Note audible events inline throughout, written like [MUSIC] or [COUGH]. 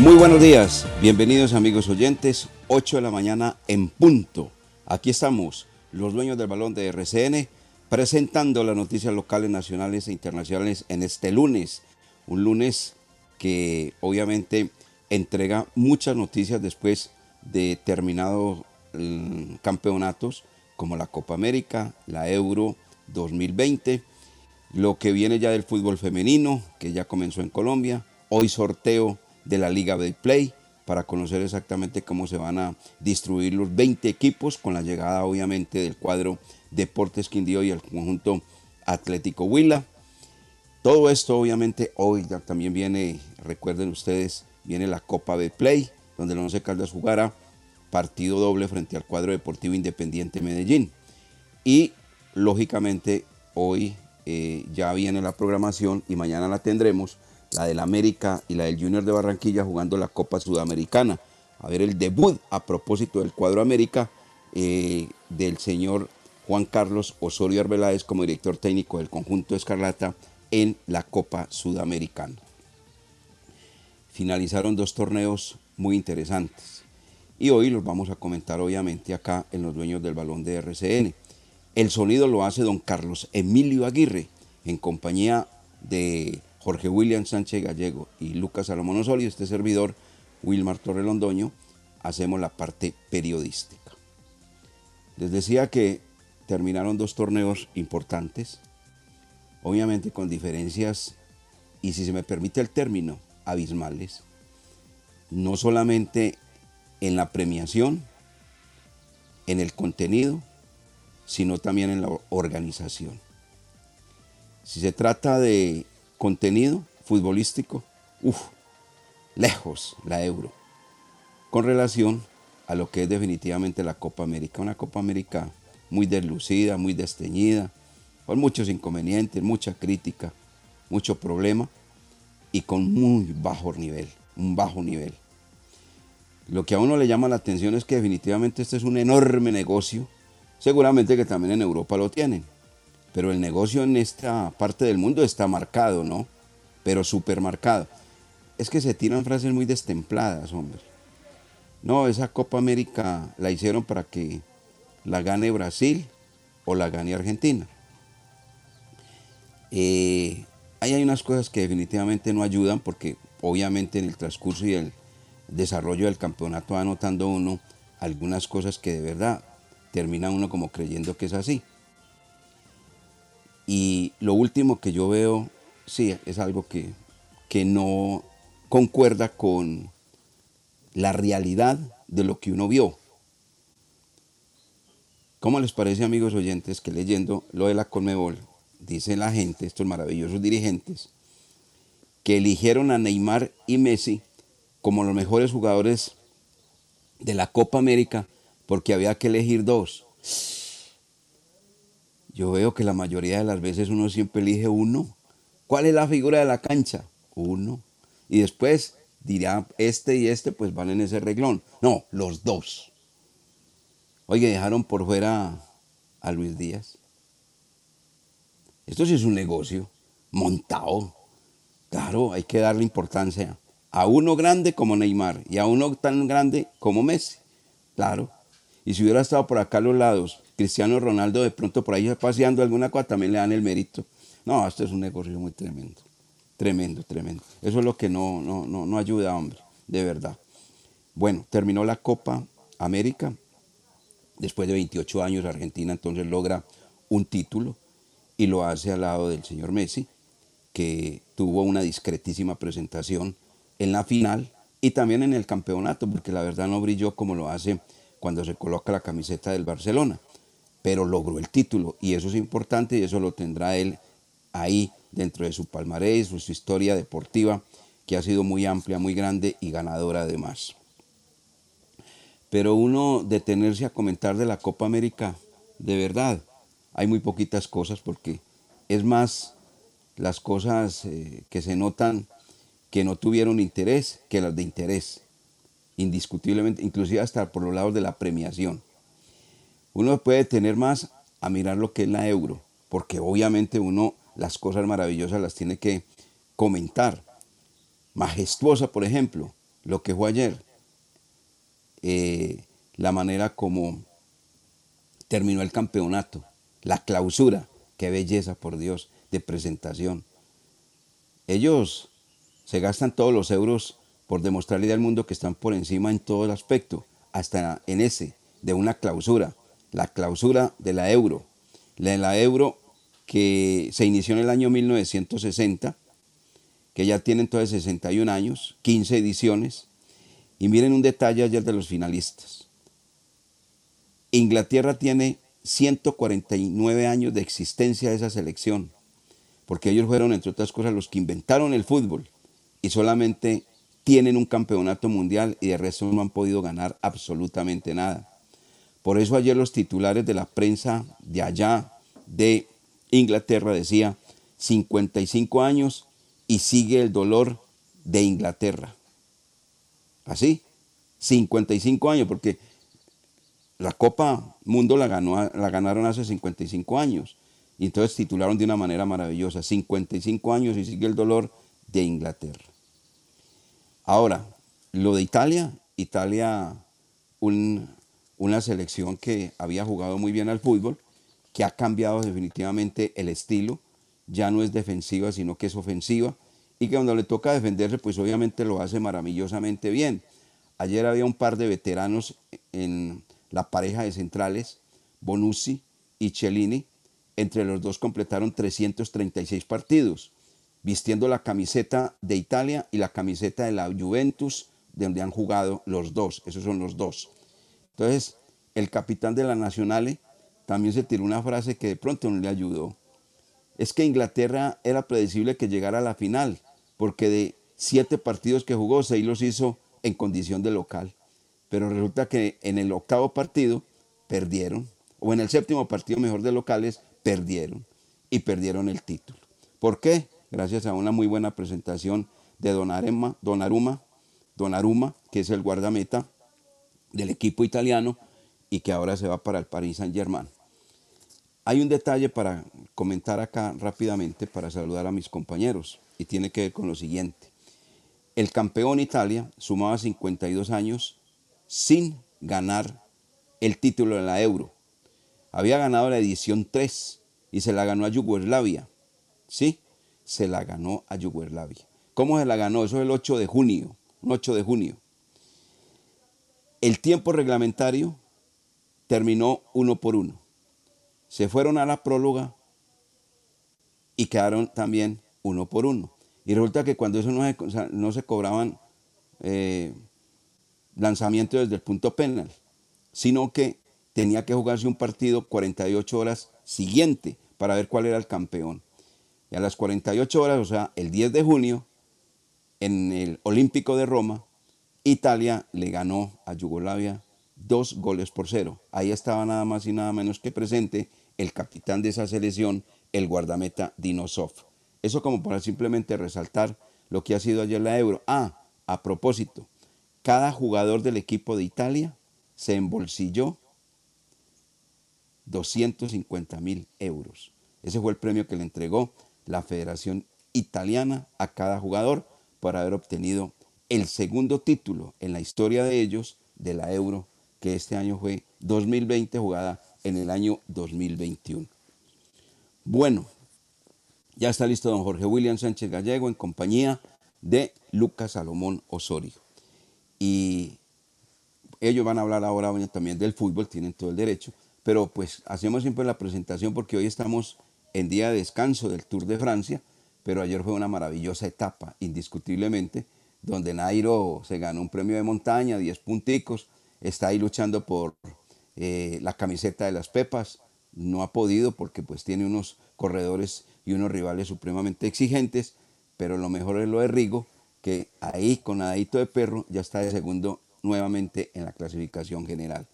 Muy buenos días, bienvenidos amigos oyentes, 8 de la mañana en punto. Aquí estamos, los dueños del balón de RCN, presentando las noticias locales, nacionales e internacionales en este lunes. Un lunes que obviamente entrega muchas noticias después de terminados mm, campeonatos como la Copa América, la Euro 2020, lo que viene ya del fútbol femenino, que ya comenzó en Colombia, hoy sorteo de la Liga de Play para conocer exactamente cómo se van a distribuir los 20 equipos con la llegada obviamente del cuadro Deportes Quindío y el conjunto Atlético Huila. Todo esto obviamente hoy también viene, recuerden ustedes, viene la Copa de Play, donde el Once Caldas jugará partido doble frente al cuadro Deportivo Independiente Medellín. Y lógicamente hoy eh, ya viene la programación y mañana la tendremos la del América y la del Junior de Barranquilla jugando la Copa Sudamericana. A ver el debut a propósito del cuadro América eh, del señor Juan Carlos Osorio Arbeláez como director técnico del conjunto Escarlata en la Copa Sudamericana. Finalizaron dos torneos muy interesantes y hoy los vamos a comentar obviamente acá en los dueños del balón de RCN. El sonido lo hace don Carlos Emilio Aguirre en compañía de Jorge William Sánchez Gallego y Lucas Salomón Osorio, este servidor, Wilmar Torre Londoño, hacemos la parte periodística. Les decía que terminaron dos torneos importantes, obviamente con diferencias, y si se me permite el término, abismales, no solamente en la premiación, en el contenido, sino también en la organización. Si se trata de contenido futbolístico, uff, lejos la Euro, con relación a lo que es definitivamente la Copa América. Una Copa América muy deslucida, muy desteñida, con muchos inconvenientes, mucha crítica, mucho problema y con muy bajo nivel, un bajo nivel. Lo que a uno le llama la atención es que definitivamente este es un enorme negocio, seguramente que también en Europa lo tienen, pero el negocio en esta parte del mundo está marcado, ¿no? Pero súper marcado. Es que se tiran frases muy destempladas, hombre. No, esa Copa América la hicieron para que la gane Brasil o la gane Argentina. Eh, ahí hay unas cosas que definitivamente no ayudan porque obviamente en el transcurso y el desarrollo del campeonato va notando uno algunas cosas que de verdad termina uno como creyendo que es así. Y lo último que yo veo, sí, es algo que, que no concuerda con la realidad de lo que uno vio. ¿Cómo les parece, amigos oyentes, que leyendo lo de la Conmebol, dice la gente, estos maravillosos dirigentes, que eligieron a Neymar y Messi como los mejores jugadores de la Copa América porque había que elegir dos? Yo veo que la mayoría de las veces uno siempre elige uno. ¿Cuál es la figura de la cancha? Uno. Y después dirá este y este pues van en ese reglón. No, los dos. Oye, dejaron por fuera a Luis Díaz. Esto sí es un negocio montado. Claro, hay que darle importancia a uno grande como Neymar y a uno tan grande como Messi. Claro. Y si hubiera estado por acá a los lados, Cristiano Ronaldo de pronto por ahí paseando alguna cosa, también le dan el mérito. No, esto es un negocio muy tremendo. Tremendo, tremendo. Eso es lo que no, no, no, no ayuda, hombre, de verdad. Bueno, terminó la Copa América. Después de 28 años, Argentina entonces logra un título y lo hace al lado del señor Messi, que tuvo una discretísima presentación en la final y también en el campeonato, porque la verdad no brilló como lo hace cuando se coloca la camiseta del Barcelona, pero logró el título y eso es importante y eso lo tendrá él ahí dentro de su palmarés, su historia deportiva, que ha sido muy amplia, muy grande y ganadora además. Pero uno detenerse a comentar de la Copa América, de verdad, hay muy poquitas cosas porque es más las cosas eh, que se notan que no tuvieron interés que las de interés, indiscutiblemente, inclusive hasta por los lados de la premiación. Uno puede tener más a mirar lo que es la euro, porque obviamente uno las cosas maravillosas las tiene que comentar. Majestuosa, por ejemplo, lo que fue ayer, eh, la manera como terminó el campeonato, la clausura, qué belleza, por Dios, de presentación. Ellos se gastan todos los euros por demostrarle al mundo que están por encima en todo el aspecto, hasta en ese, de una clausura, la clausura de la euro. La, la euro que se inició en el año 1960, que ya tiene entonces 61 años, 15 ediciones, y miren un detalle ayer de los finalistas. Inglaterra tiene 149 años de existencia de esa selección, porque ellos fueron, entre otras cosas, los que inventaron el fútbol y solamente tienen un campeonato mundial y de resto no han podido ganar absolutamente nada. Por eso ayer los titulares de la prensa de allá, de Inglaterra decía 55 años y sigue el dolor de Inglaterra. Así, 55 años, porque la Copa Mundo la, ganó, la ganaron hace 55 años. Y entonces titularon de una manera maravillosa, 55 años y sigue el dolor de Inglaterra. Ahora, lo de Italia, Italia, una selección que había jugado muy bien al fútbol, que ha cambiado definitivamente el estilo, ya no es defensiva, sino que es ofensiva, y que cuando le toca defenderse, pues obviamente lo hace maravillosamente bien. Ayer había un par de veteranos en la pareja de centrales, Bonucci y Cellini, entre los dos completaron 336 partidos, vistiendo la camiseta de Italia y la camiseta de la Juventus, de donde han jugado los dos, esos son los dos. Entonces, el capitán de la Nacional también se tiró una frase que de pronto no le ayudó. Es que Inglaterra era predecible que llegara a la final, porque de siete partidos que jugó, seis los hizo en condición de local. Pero resulta que en el octavo partido perdieron, o en el séptimo partido mejor de locales, perdieron. Y perdieron el título. ¿Por qué? Gracias a una muy buena presentación de Donnarumma, Donnarumma, Donnarumma que es el guardameta del equipo italiano y que ahora se va para el Paris Saint-Germain. Hay un detalle para comentar acá rápidamente para saludar a mis compañeros y tiene que ver con lo siguiente. El campeón Italia sumaba 52 años sin ganar el título de la Euro. Había ganado la edición 3 y se la ganó a Yugoslavia. ¿Sí? Se la ganó a Yugoslavia. ¿Cómo se la ganó? Eso es el 8 de junio. 8 de junio. El tiempo reglamentario terminó uno por uno se fueron a la próloga y quedaron también uno por uno. Y resulta que cuando eso no se, cobraban eh, lanzamientos desde el punto penal, sino que tenía que jugarse un partido 48 horas siguiente para ver cuál era el campeón. Y a las 48 horas, o sea, el 10 de junio, en el Olímpico de Roma, Italia le ganó a Yugoslavia dos goles por cero. Ahí estaba nada más y nada menos que presente el capitán de esa selección, el guardameta Dinosov. Eso como para simplemente resaltar lo que ha sido ayer la Euro. Ah, A propósito, cada jugador del equipo de Italia se embolsilló 250 mil euros. Ese fue el premio que le entregó la Federación Italiana a cada jugador por haber obtenido el segundo título en la historia de ellos de la Euro, que este año fue 2020 jugada en el año 2021. Bueno, ya está listo don Jorge William Sánchez Gallego en compañía de Lucas Salomón Osorio. Y ellos van a hablar ahora también del fútbol, tienen todo el derecho, pero pues hacemos siempre la presentación porque hoy estamos en día de descanso del Tour de Francia, pero ayer fue una maravillosa etapa, indiscutiblemente, donde Nairo se ganó un premio de montaña, 10 punticos, está ahí luchando por eh, la camiseta de las Pepas, no ha podido porque pues tiene unos corredores y unos rivales supremamente exigentes, pero lo mejor es lo de Rigo, que ahí con nadadito de perro ya está de segundo nuevamente en la clasificación general.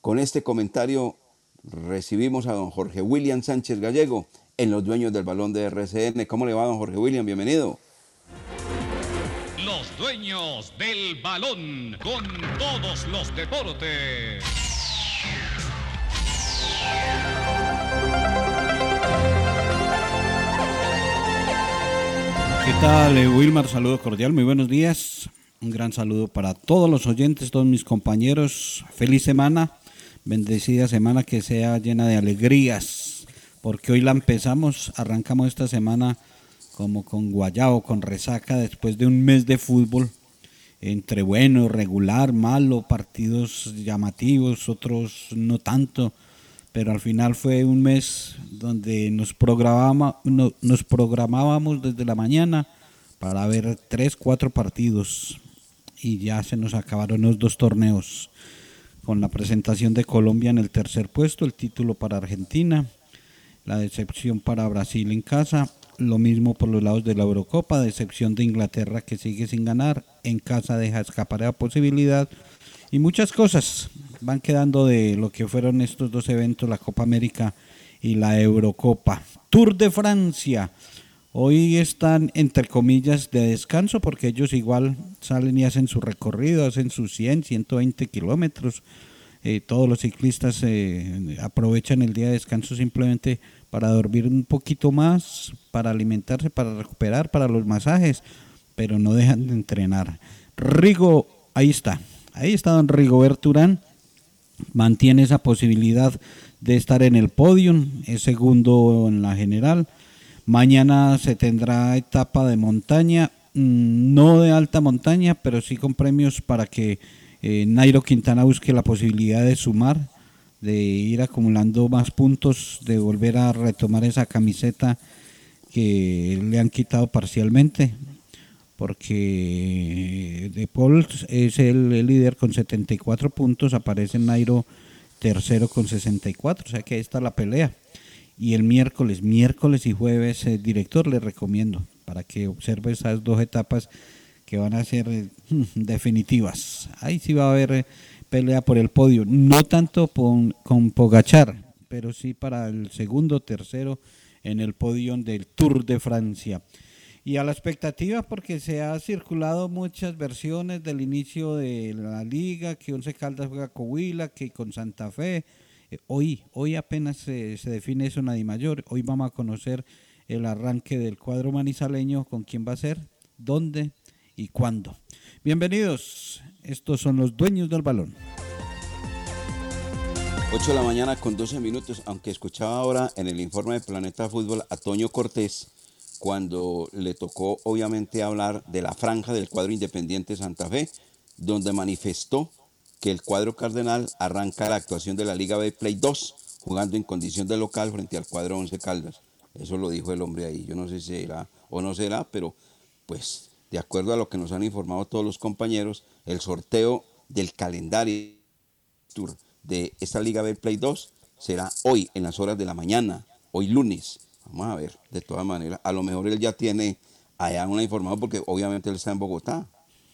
Con este comentario recibimos a don Jorge William Sánchez Gallego en los dueños del balón de RCN. ¿Cómo le va, don Jorge William? Bienvenido. Los dueños del balón con todos los deportes. ¿Qué tal, eh, Wilmar? Saludo cordial, muy buenos días. Un gran saludo para todos los oyentes, todos mis compañeros. Feliz semana, bendecida semana que sea llena de alegrías, porque hoy la empezamos, arrancamos esta semana como con guayao, con resaca, después de un mes de fútbol, entre bueno, regular, malo, partidos llamativos, otros no tanto pero al final fue un mes donde nos, nos programábamos desde la mañana para ver tres, cuatro partidos y ya se nos acabaron los dos torneos con la presentación de Colombia en el tercer puesto, el título para Argentina, la decepción para Brasil en casa, lo mismo por los lados de la Eurocopa, decepción de Inglaterra que sigue sin ganar, en casa deja escapar la posibilidad y muchas cosas van quedando de lo que fueron estos dos eventos, la Copa América y la Eurocopa. Tour de Francia. Hoy están entre comillas de descanso porque ellos igual salen y hacen su recorrido, hacen sus 100, 120 kilómetros. Eh, todos los ciclistas eh, aprovechan el día de descanso simplemente para dormir un poquito más, para alimentarse, para recuperar, para los masajes, pero no dejan de entrenar. Rigo, ahí está, ahí está don Rigoberto Urán, mantiene esa posibilidad de estar en el podio, es segundo en la general. Mañana se tendrá etapa de montaña, mm, no de alta montaña, pero sí con premios para que eh, Nairo Quintana busque la posibilidad de sumar, de ir acumulando más puntos, de volver a retomar esa camiseta que le han quitado parcialmente porque De Paul es el, líder con 74 puntos, aparece Nairo tercero con 64, o sea que ahí está la pelea. Y el miércoles, miércoles y jueves, el director le recomiendo para que observe esas dos etapas que van a ser hmm, [LAUGHS] definitivas. Ahí sí va a haber eh, pelea por el podio, no tanto con, con Pogachar, pero sí para el segundo, tercero en el podio del Tour de Francia y a la expectativa porque se ha circulado muchas versiones del inicio de la liga, que Once Caldas juega con Huila, que con Santa Fe. Eh, hoy, hoy apenas se, define eso en Mayor. Hoy vamos a conocer el arranque del cuadro manizaleño, con quién va a ser, dónde y cuándo. Bienvenidos, estos son los dueños del balón. 8 de la mañana con 12 minutos, aunque escuchaba ahora en el informe de Planeta Fútbol a Toño Cortés, cuando le tocó obviamente hablar de la franja del cuadro independiente Santa Fe, donde manifestó que el cuadro cardenal arranca la actuación de la Liga B Play 2, jugando en condición de local frente al cuadro Once Caldas. Eso lo dijo el hombre ahí. Yo no sé si será o no será, pero pues de acuerdo a lo que nos han informado todos los compañeros, el sorteo del calendario de esta Liga B Play 2 será hoy en las horas de la mañana, hoy lunes. Vamos a ver, de todas maneras. A lo mejor él ya tiene allá una información porque obviamente él está en Bogotá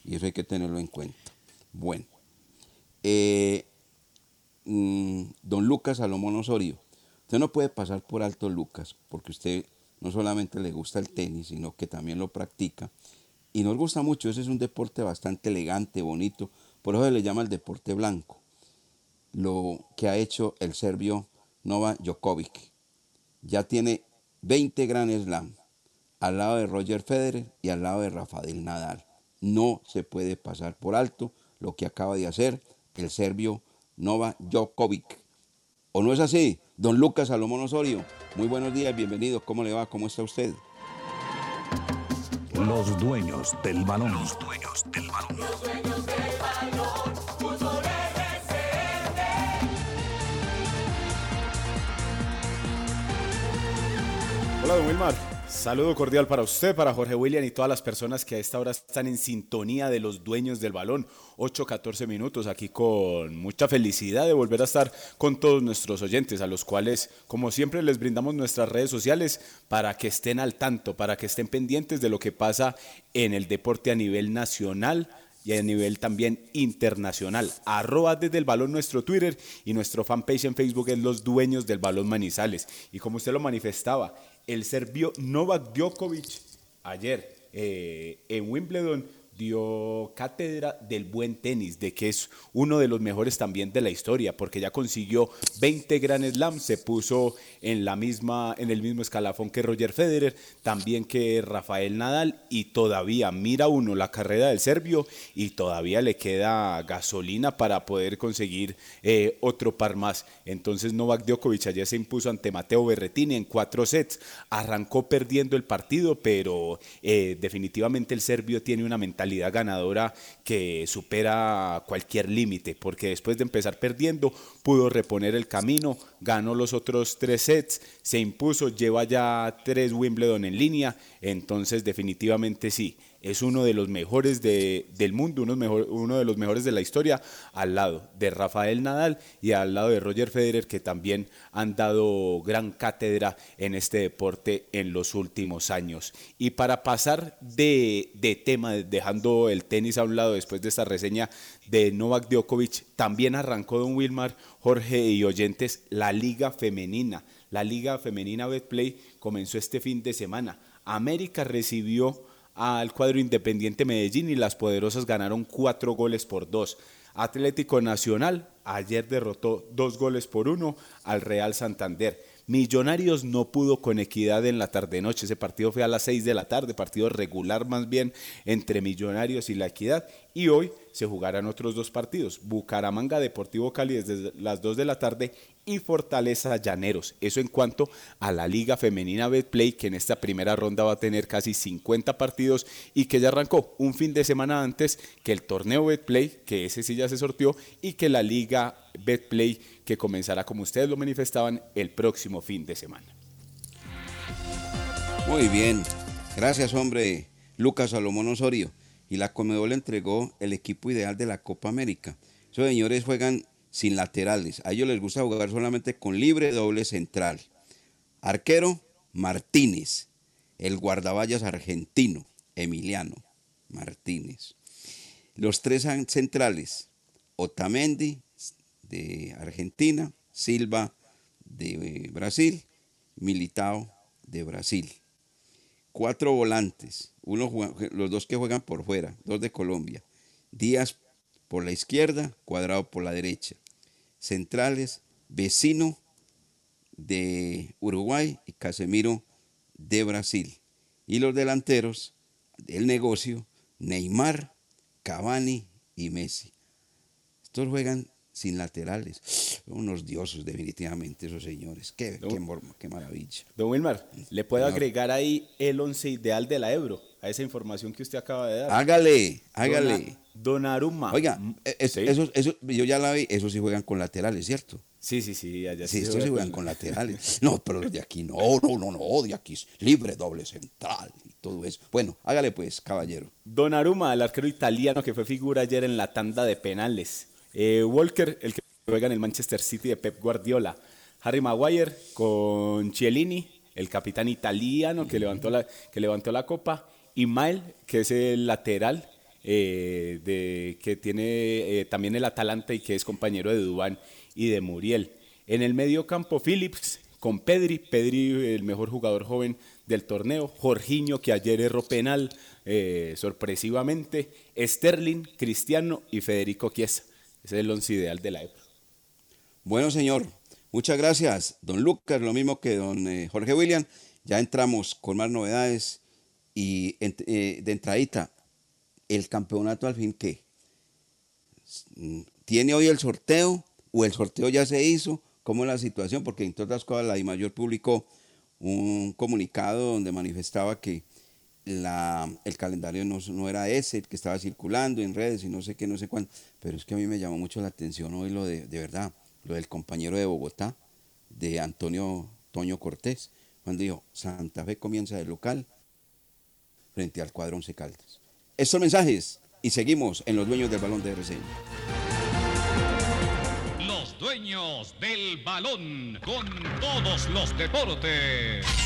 y eso hay que tenerlo en cuenta. Bueno, eh, mm, don Lucas Salomón Osorio, usted no puede pasar por alto Lucas porque usted no solamente le gusta el tenis, sino que también lo practica y nos gusta mucho. Ese es un deporte bastante elegante, bonito. Por eso se le llama el deporte blanco. Lo que ha hecho el serbio Nova Djokovic. Ya tiene 20 Grand Slam al lado de Roger Federer y al lado de Rafael Nadal. No se puede pasar por alto lo que acaba de hacer el serbio Nova Djokovic. ¿O no es así? Don Lucas Salomón Osorio, muy buenos días, bienvenido. ¿Cómo le va? ¿Cómo está usted? Los dueños del balón. Los dueños del balón. Hola, don Wilmar. Saludo cordial para usted, para Jorge William y todas las personas que a esta hora están en sintonía de los dueños del balón. 8-14 minutos aquí con mucha felicidad de volver a estar con todos nuestros oyentes, a los cuales, como siempre, les brindamos nuestras redes sociales para que estén al tanto, para que estén pendientes de lo que pasa en el deporte a nivel nacional y a nivel también internacional. Arroba desde el balón nuestro Twitter y nuestro fanpage en Facebook es Los Dueños del Balón Manizales. Y como usted lo manifestaba, el serbio Novak Djokovic ayer eh, en Wimbledon dio cátedra del buen tenis, de que es uno de los mejores también de la historia, porque ya consiguió 20 Grand Slam, se puso en la misma en el mismo escalafón que Roger Federer, también que Rafael Nadal y todavía mira uno la carrera del serbio y todavía le queda gasolina para poder conseguir eh, otro par más. Entonces Novak Djokovic ayer se impuso ante Mateo Berretini en cuatro sets, arrancó perdiendo el partido, pero eh, definitivamente el serbio tiene una mentalidad ganadora que supera cualquier límite, porque después de empezar perdiendo pudo reponer el camino, ganó los otros tres sets, se impuso, lleva ya tres Wimbledon en línea, entonces definitivamente sí, es uno de los mejores de, del mundo, uno, de los mejores de la historia, al lado de Rafael Nadal y al lado de Roger Federer, que también han dado gran cátedra en este deporte en los últimos años. Y para pasar de, de tema, dejando el tenis a un lado después de esta reseña de Novak Djokovic, también arrancó Don Wilmar, Jorge y oyentes, la Liga Femenina. La Liga Femenina Betplay comenzó este fin de semana. América recibió al cuadro Independiente Medellín y las poderosas ganaron cuatro goles por dos. Atlético Nacional ayer derrotó dos goles por uno al Real Santander. Millonarios no pudo con equidad en la tarde-noche. Ese partido fue a las 6 de la tarde, partido regular más bien entre Millonarios y la equidad. Y hoy se jugarán otros dos partidos. Bucaramanga Deportivo Cali desde las 2 de la tarde y Fortaleza Llaneros. Eso en cuanto a la Liga Femenina Betplay, que en esta primera ronda va a tener casi 50 partidos y que ya arrancó un fin de semana antes que el torneo Betplay, que ese sí ya se sortió, y que la Liga Betplay, que comenzará, como ustedes lo manifestaban, el próximo fin de semana. Muy bien. Gracias, hombre. Lucas Salomón Osorio. Y la Comedol entregó el equipo ideal de la Copa América. Esos señores juegan sin laterales. A ellos les gusta jugar solamente con libre doble central. Arquero, Martínez. El guardaballas argentino, Emiliano Martínez. Los tres centrales, Otamendi de Argentina, Silva de Brasil, Militao de Brasil. Cuatro volantes, uno los dos que juegan por fuera, dos de Colombia. Díaz por la izquierda, Cuadrado por la derecha. Centrales, Vecino de Uruguay y Casemiro de Brasil. Y los delanteros del negocio, Neymar, Cavani y Messi. Estos juegan sin laterales. Unos dioses definitivamente esos señores. Qué, qué, maravilla. Don Wilmar, ¿le puedo agregar ahí el once ideal de la Ebro? A esa información que usted acaba de dar. Hágale, hágale. Donaruma. Oiga, e, eso, eso, yo ya la vi, esos sí juegan con laterales, ¿cierto? Sí, sí, sí, allá sí. estos sí juegan con laterales. No, pero los de aquí no, no, no, no, de aquí es libre, doble central y todo eso. Bueno, hágale pues, caballero. Donaruma, el arquero italiano que fue figura ayer en la tanda de penales. Eh, Walker, el que juega en el Manchester City de Pep Guardiola. Harry Maguire con Cielini, el capitán italiano que levantó la, que levantó la copa. Y Mael, que es el lateral eh, de, que tiene eh, también el Atalanta y que es compañero de Dubán y de Muriel. En el medio campo, Phillips, con Pedri, Pedri el mejor jugador joven del torneo, Jorginho que ayer erró penal eh, sorpresivamente, Sterling, Cristiano y Federico Chiesa. Ese es el once ideal de la Ebro. Bueno, señor, muchas gracias, don Lucas, lo mismo que don eh, Jorge William. Ya entramos con más novedades y eh, de entradita, el campeonato al fin, ¿qué? ¿Tiene hoy el sorteo o el sorteo ya se hizo? ¿Cómo es la situación? Porque entre otras cosas la DIMAYOR publicó un comunicado donde manifestaba que el calendario no, era ese, que estaba circulando en redes y no sé qué, no sé cuándo. Pero es que a mí me llamó mucho la atención hoy lo de, de verdad, lo del compañero de Bogotá, de Antonio Toño Cortés, cuando dijo, Santa Fe comienza de local frente al cuadro Once Caldas. Estos mensajes y seguimos en Los Dueños del Balón de RCN. Los Dueños del Balón con todos los deportes.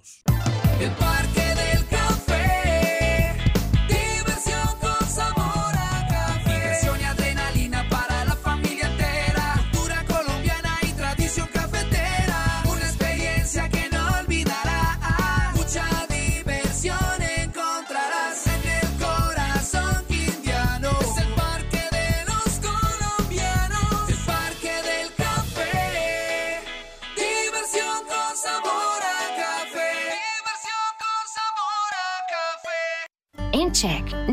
0662. El Parque del Café.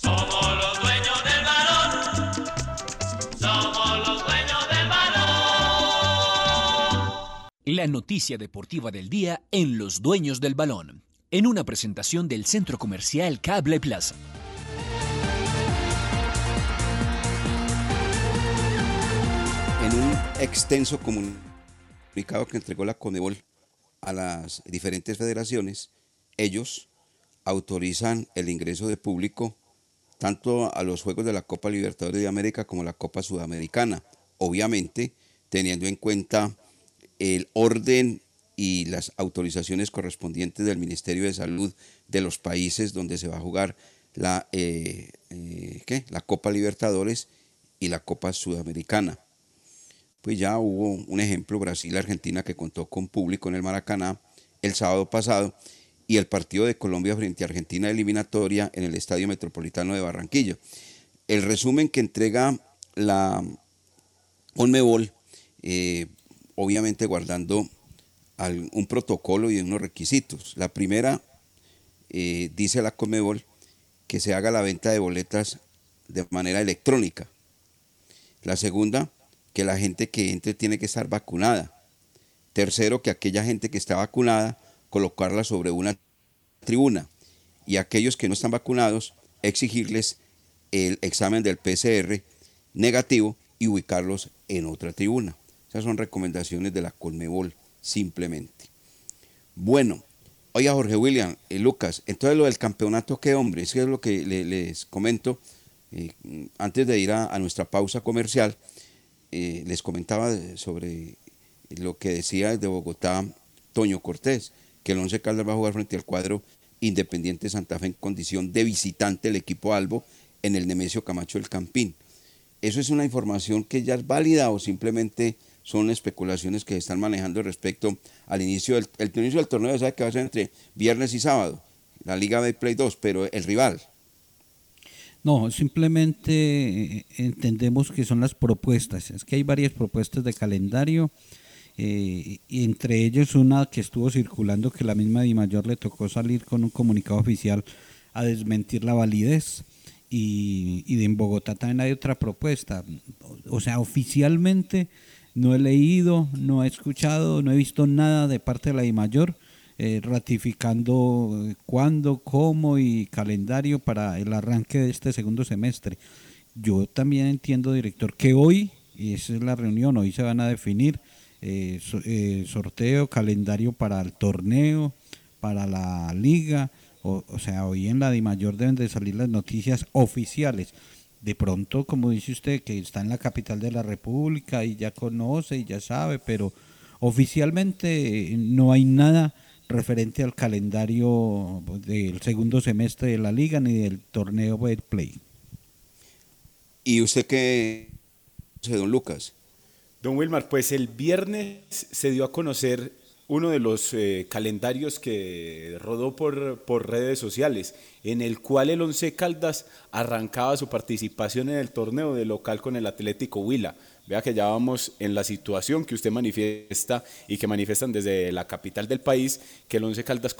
Somos los dueños del balón. Somos los dueños del balón. La noticia deportiva del día en Los Dueños del Balón, en una presentación del Centro Comercial Cable Plaza. En un extenso comunicado que entregó la Conebol a las diferentes federaciones, ellos autorizan el ingreso de público tanto a los Juegos de la Copa Libertadores de América como la Copa Sudamericana, obviamente teniendo en cuenta el orden y las autorizaciones correspondientes del Ministerio de Salud de los países donde se va a jugar la, eh, eh, ¿qué? la Copa Libertadores y la Copa Sudamericana. Pues ya hubo un ejemplo, Brasil-Argentina, que contó con público en el Maracaná el sábado pasado y el partido de Colombia frente a Argentina eliminatoria en el Estadio Metropolitano de Barranquilla. El resumen que entrega la Conmebol, eh, obviamente guardando un protocolo y unos requisitos. La primera, eh, dice la Conmebol, que se haga la venta de boletas de manera electrónica. La segunda, que la gente que entre tiene que estar vacunada. Tercero, que aquella gente que está vacunada, colocarla sobre una tribuna. Y aquellos que no están vacunados, exigirles el examen del PCR negativo y ubicarlos en otra tribuna. Esas son recomendaciones de la Conmebol, simplemente. Bueno, oiga Jorge William, eh, Lucas, entonces lo del campeonato, ¿qué hombre? Eso es lo que le- les comento eh, antes de ir a, nuestra pausa comercial. eh, les comentaba de- sobre lo que decía desde Bogotá Toño Cortés, que el Once Caldas va a jugar frente al cuadro Independiente Santa Fe en condición de visitante del equipo Albo en el Nemesio Camacho del Campín. ¿Eso es una información que ya es válida o simplemente son especulaciones que se están manejando respecto al inicio del, el inicio del torneo? ¿Sabe que va a ser entre viernes y sábado? La Liga B Play 2, pero el rival. No, simplemente eh, entendemos que son las propuestas. Es que hay varias propuestas de calendario, eh, y entre ellos una que estuvo circulando que la misma Di Mayor le tocó salir con un comunicado oficial a desmentir la validez. Y, y en Bogotá también hay otra propuesta. O sea, oficialmente no he leído, no he escuchado, no he visto nada de parte de la Di Mayor eh, ratificando eh, cuándo, cómo y calendario para el arranque de este segundo semestre. Yo también entiendo, director, que hoy, y esa es la reunión, hoy se van a definir eh, eh, sorteo, calendario para el torneo, para la liga, o, sea, hoy en la DIMAYOR deben de salir las noticias oficiales. De pronto, como dice usted, que está en la capital de la República y ya conoce y ya sabe, pero oficialmente eh, no hay nada referente al calendario del segundo semestre de la liga ni del torneo Play. ¿Y usted qué, don Lucas? Don Wilmar, pues el viernes se dio a conocer uno de los eh, calendarios que rodó por, por redes sociales, en el cual el Once Caldas arrancaba su participación en el torneo de local con el Atlético Huila. Vea que ya vamos en la situación que usted manifiesta y que manifiestan desde la capital del país, que el Once Caldas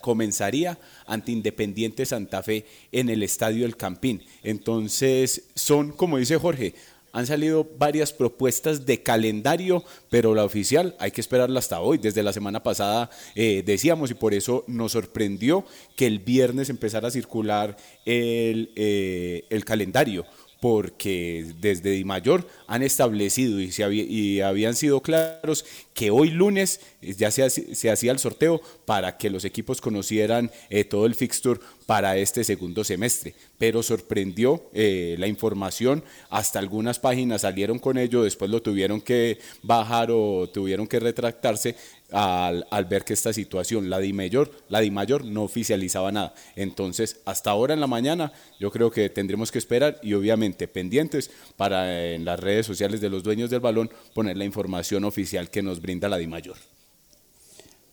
comenzaría ante Independiente Santa Fe en el Estadio El Campín. Entonces, son, como dice Jorge, han salido varias propuestas de calendario, pero la oficial hay que esperarla hasta hoy. Desde la semana pasada eh, decíamos y por eso nos sorprendió que el viernes empezara a circular el, eh, el calendario porque desde Di Mayor han establecido y, se había- y habían sido claros que hoy lunes ya se, hacía el sorteo para que los equipos conocieran eh, todo el fixture para este segundo semestre, pero sorprendió eh, la información, hasta algunas páginas salieron con ello, después lo tuvieron que bajar o tuvieron que retractarse al, ver que esta situación, la de mayor, la de mayor no oficializaba nada. Entonces, hasta ahora en la mañana, yo creo que tendremos que esperar y obviamente pendientes para en las redes sociales de los dueños del balón poner la información oficial que nos brinda la de mayor.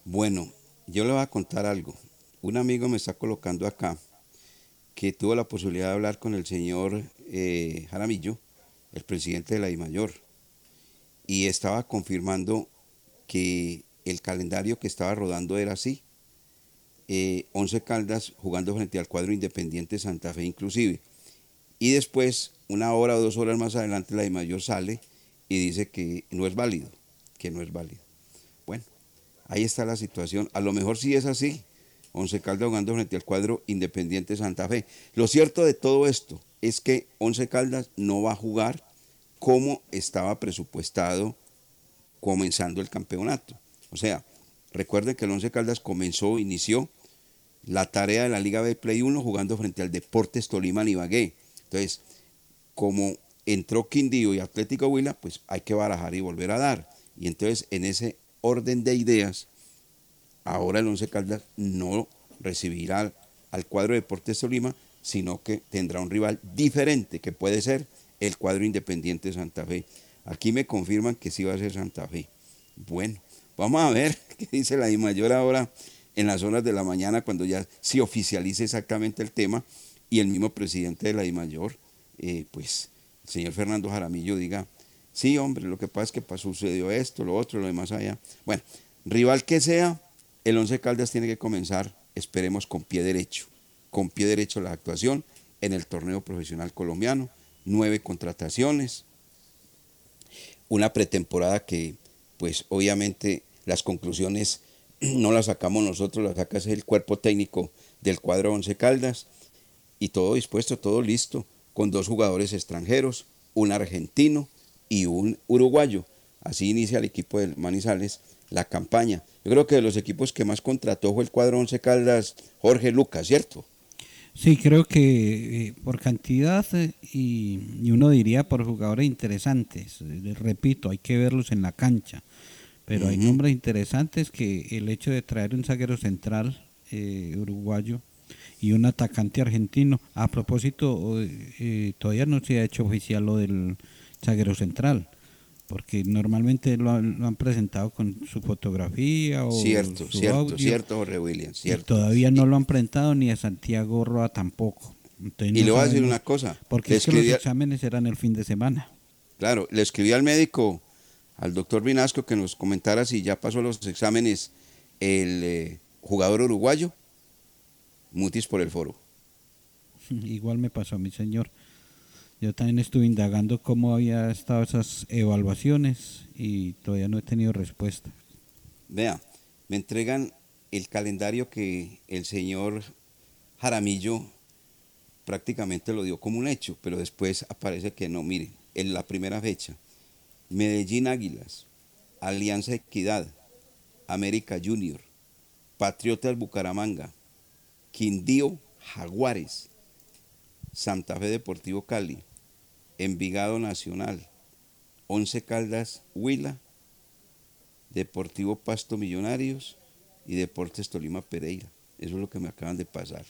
Bueno, yo le voy a contar algo. Un amigo me está colocando acá que tuvo la posibilidad de hablar con el señor eh, Jaramillo, el presidente de la DIMAYOR, y estaba confirmando que el calendario que estaba rodando era así. Eh, 11 Caldas jugando frente al cuadro Independiente Santa Fe inclusive. Y después, una hora o dos horas más adelante, la DIMAYOR sale y dice que no es válido, que no es válido. Bueno, ahí está la situación. A lo mejor sí es así. Once Caldas jugando frente al cuadro Independiente Santa Fe. Lo cierto de todo esto es que Once Caldas no va a jugar como estaba presupuestado comenzando el campeonato. O sea, recuerden que el Once Caldas comenzó, inició la tarea de la Liga B Play 1 jugando frente al Deportes Tolima Ibagué. Entonces, como entró Quindío y Atlético Huila, pues hay que barajar y volver a dar. Y entonces, en ese orden de ideas, ahora el Once Caldas no recibirá al cuadro de Deportes Tolima, sino que tendrá un rival diferente, que puede ser el cuadro Independiente Santa Fe. Aquí me confirman que sí va a ser Santa Fe. Bueno, vamos a ver [LAUGHS] qué dice la mayor ahora en las horas de la mañana cuando ya se oficialice exactamente el tema y el mismo presidente de la DIMAYOR, eh, pues el señor Fernando Jaramillo diga, sí hombre, lo que pasa es que sucedió esto, lo otro, lo demás allá. Bueno, rival que sea, el Once Caldas tiene que comenzar, esperemos, con pie derecho, con pie derecho la actuación en el torneo profesional colombiano, nueve contrataciones, una pretemporada que, pues obviamente las conclusiones [CLEARS THROAT] no las sacamos nosotros, las saca el cuerpo técnico del cuadro Once Caldas, y todo dispuesto, todo listo, con dos jugadores extranjeros, un argentino y un uruguayo. Así inicia el equipo del Manizales la campaña. Yo creo que de los equipos que más contrató fue el cuadro Once Caldas Jorge Lucas, ¿cierto? Sí, creo que eh, por cantidad eh, y, uno diría por jugadores interesantes. Eh, repito, hay que verlos en la cancha. Pero hay nombres interesantes que el hecho de traer un zaguero central uruguayo y un atacante argentino. A propósito, todavía no se ha hecho oficial lo del zaguero central porque normalmente lo han, lo han, presentado con su fotografía o cierto, su cierto, audio, cierto, Jorge William, cierto. Y todavía no lo han presentado ni a Santiago Roa tampoco. Entonces, y no le voy a decir una cosa. Porque es que los exámenes eran el fin de semana. Claro, le escribí al médico, al doctor Vinasco, que nos comentara si ya pasó los exámenes el eh, jugador uruguayo, Mutis por el foro. [LAUGHS] Igual me pasó a mi señor. Yo también estuve indagando cómo había estado esas evaluaciones y todavía no he tenido respuesta. Vea, me entregan el calendario que el señor Jaramillo prácticamente lo dio como un hecho, pero después aparece que no. Miren, en la primera fecha, Medellín Águilas, Alianza Equidad, América Junior, Patriotas Bucaramanga, Quindío Jaguares, Santa Fe Deportivo Cali, Envigado Nacional, Once Caldas Huila, Deportivo Pasto Millonarios y Deportes Tolima Pereira. Eso es lo que me acaban de pasar.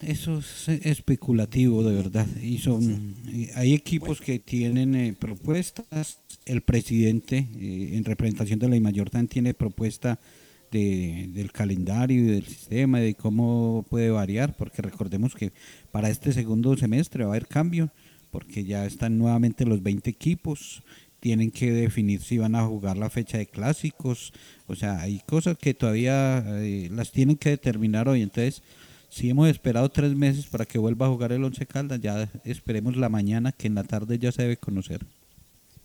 Eso es especulativo, de verdad. Y son, eh, hay equipos que tienen eh, propuestas. El presidente, eh, en representación de la mayor también tiene propuesta de, del calendario y del sistema, de cómo puede variar, porque recordemos que para este segundo semestre va a haber cambio, porque ya están nuevamente los 20 equipos, tienen que definir si van a jugar la fecha de clásicos, o sea, hay cosas que todavía eh, las tienen que determinar hoy, entonces si hemos esperado tres meses para que vuelva a jugar el Once Caldas, ya esperemos la mañana, que en la tarde ya se debe conocer.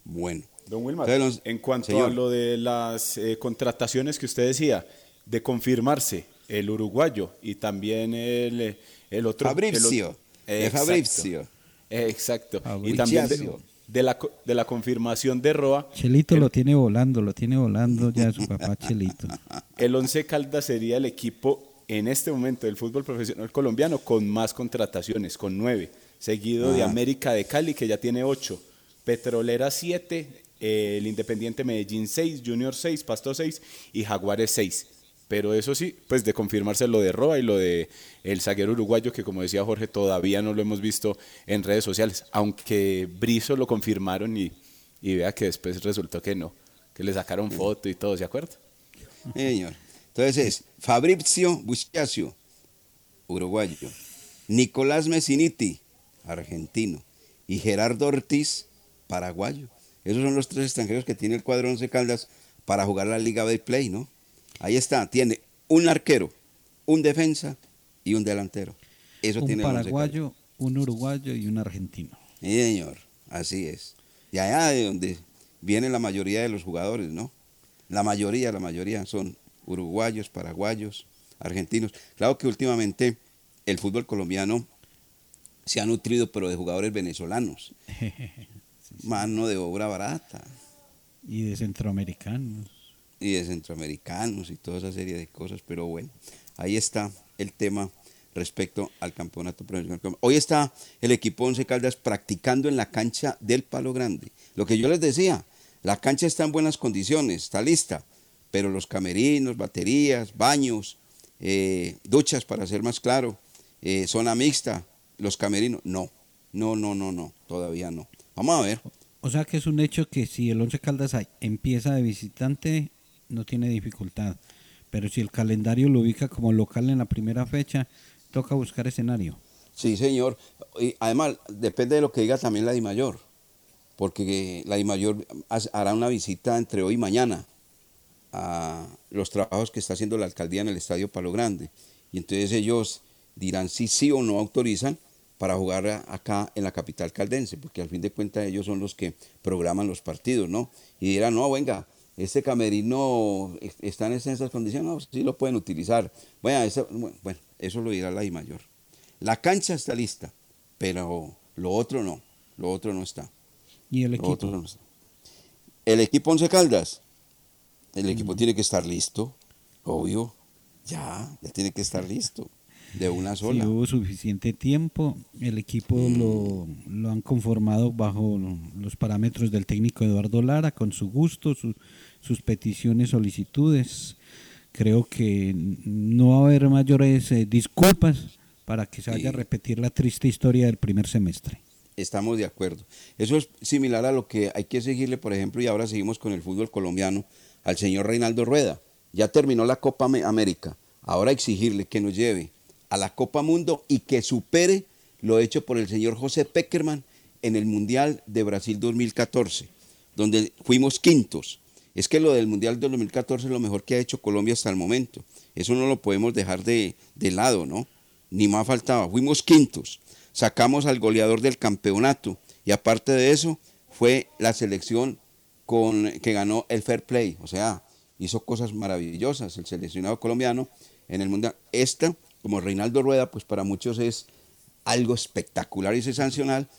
Bueno. Don Wilmar, Entonces, en cuanto señor. a lo de las eh, contrataciones que usted decía, de confirmarse el uruguayo y también el, eh, el otro. Fabrizio, el Fabrizio. Eh, Exacto. Y también de, de la, de la confirmación de Roa, Chelito lo tiene volando, lo tiene volando ya su papá Chelito. [LAUGHS] el Once Caldas sería el equipo en este momento del fútbol profesional colombiano con más contrataciones, con nueve, seguido de. América de Cali, que ya tiene ocho, Petrolera siete, eh, el Independiente Medellín seis, Junior seis, Pasto seis y Jaguares seis. Pero eso sí, pues de confirmarse lo de Roa y lo de el zaguero uruguayo, que como decía Jorge, todavía no lo hemos visto en redes sociales, aunque Brizo lo confirmaron y, y vea que después resultó que no, que le sacaron foto y todo, ¿se acuerda? Sí, señor. Entonces es Fabrizio Buscacio, uruguayo. Nicolás Messiniti, argentino. Y Gerardo Ortiz, paraguayo. Esos son los tres extranjeros que tiene el cuadro Once Caldas para jugar la Liga de Play, ¿no? Ahí está, tiene un arquero, un defensa y un delantero. Eso un tiene paraguayo, un uruguayo y un argentino. Sí, señor, así es. Y allá de donde vienen la mayoría de los jugadores, ¿no? La mayoría, la mayoría son uruguayos, paraguayos, argentinos. Claro que últimamente el fútbol colombiano se ha nutrido, pero de jugadores venezolanos. [LAUGHS] Mano de obra barata. Y de centroamericanos. y de centroamericanos y toda esa serie de cosas, pero bueno, ahí está el tema respecto al campeonato profesional. Hoy está el equipo Once Caldas practicando en la cancha del Palo Grande. Lo que yo les decía, la cancha está en buenas condiciones, está lista, pero los camerinos, baterías, baños, eh, duchas para ser más claro, eh, zona mixta, los camerinos, no, no, no, no, no, todavía no. Vamos a ver. O sea que es un hecho que si el Once Caldas empieza de visitante, no tiene dificultad. Pero si el calendario lo ubica como local en la primera fecha, toca buscar escenario. Sí, señor. Y además, depende de lo que diga también la DIMAYOR, porque la DIMAYOR ha- hará una visita entre hoy y mañana a los trabajos que está haciendo la alcaldía en el Estadio Palo Grande. Y entonces ellos dirán si sí o no autorizan para jugar acá en la capital caldense, porque al fin de cuentas ellos son los que programan los partidos, ¿no? Y dirán, no, venga, este camerino es- está en esas condiciones, no, sí lo pueden utilizar. Bueno, eso, bueno, eso lo dirá la DIMAYOR. La cancha está lista, pero lo otro no, lo otro no está. ¿Y el Lo equipo? otro no está. El equipo Once Caldas, el equipo tiene que estar listo, obvio, ya, ya tiene que estar listo, de una sola. hubo suficiente tiempo, el equipo lo, lo han conformado bajo los parámetros del técnico Eduardo Lara, con su gusto, su- sus peticiones, solicitudes. Creo que no va a haber mayores eh, disculpas para que se vaya a repetir la triste historia del primer semestre. Estamos de acuerdo. Eso es similar a lo que hay que seguirle, por ejemplo, y ahora seguimos con el fútbol colombiano, al señor Reinaldo Rueda. Ya terminó la Copa América. Ahora exigirle que nos lleve a la Copa Mundo y que supere lo hecho por el señor José Peckerman en el Mundial de Brasil 2014, donde fuimos quintos. Es que lo del Mundial del 2014 es lo mejor que ha hecho Colombia hasta el momento. Eso no lo podemos dejar de, de lado, ¿no? Ni más faltaba. Fuimos quintos. Sacamos al goleador del campeonato. Y aparte de eso, fue la selección con, que ganó el Fair Play. O sea, hizo cosas maravillosas el seleccionado colombiano en el Mundial. Esta, como Reinaldo Rueda, pues para muchos es algo espectacular y sensacional.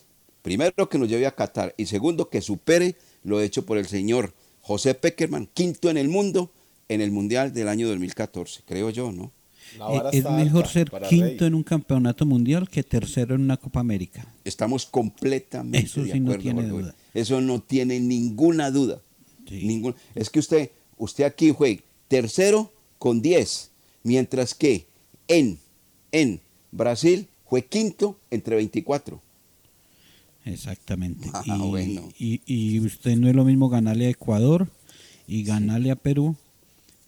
Primero, que nos lleve a Qatar. Y segundo, que supere lo hecho por el señor José Peckerman, quinto en el mundo en el Mundial del año 2014, creo yo, ¿no? Eh, es mejor ser quinto en un campeonato mundial que tercero en una Copa América. Estamos completamente Eso de sí no acuerdo. tiene Jorge. duda. Eso no tiene ninguna duda. Ningún- Es que usted, usted aquí fue tercero con 10, mientras que en, en Brasil fue quinto entre 24. Exactamente. [LAUGHS] Ah, y, bueno. y, y usted no es lo mismo ganarle a Ecuador y ganarle a Perú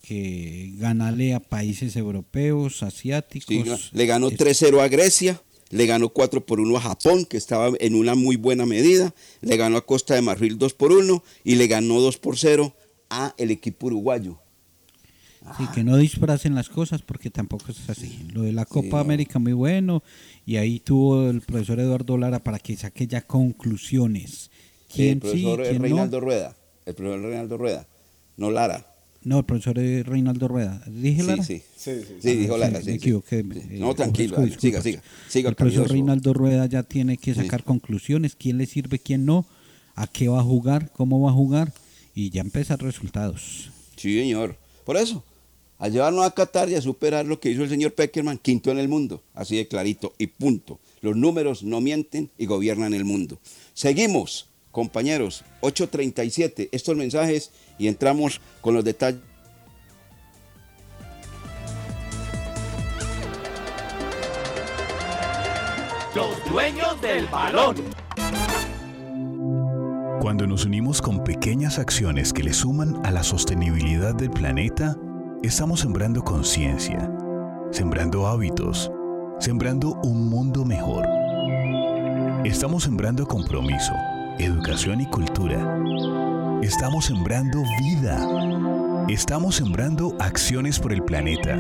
que ganarle a países europeos, asiáticos. Sí, le ganó Es- 3-0 a Grecia, le ganó 4 por 1 a Japón, que estaba en una muy buena medida, le ganó a Costa de Marfil 2 por 1 y le ganó 2 por 0 a el equipo uruguayo. Sí, que no disfracen las cosas porque tampoco es así. Lo de la Copa no. América muy bueno y ahí tuvo el profesor Eduardo Lara para que saque ya conclusiones. el ¿Quién sí, profesor quién Reinaldo no? Rueda, el profesor Reinaldo Rueda, no Lara. No, el profesor es Reinaldo Rueda. ¿Dije Sí, Lara? sí. Sí, sí, sí. Sí, dijo Lara, sí, Me sí. equivoqué. Sí. No, tranquilo, siga, siga, siga, El profesor. Reinaldo Rueda ya tiene que sacar conclusiones. ¿Quién le sirve, quién no? ¿A qué va a jugar? ¿Cómo va a jugar? Y ya empezar resultados. Sí, señor. Por eso, a llevarnos a Qatar y a superar lo que hizo el señor Peckerman, quinto en el mundo, así de clarito y punto. Los números no mienten y gobiernan el mundo. Seguimos, compañeros, 8.37, estos mensajes y entramos con los detalles. Los dueños del balón. Cuando nos unimos con pequeñas acciones que le suman a la sostenibilidad del planeta, estamos sembrando conciencia, sembrando hábitos, sembrando un mundo mejor. Estamos sembrando compromiso, educación y cultura. Estamos sembrando vida. Estamos sembrando acciones por el planeta.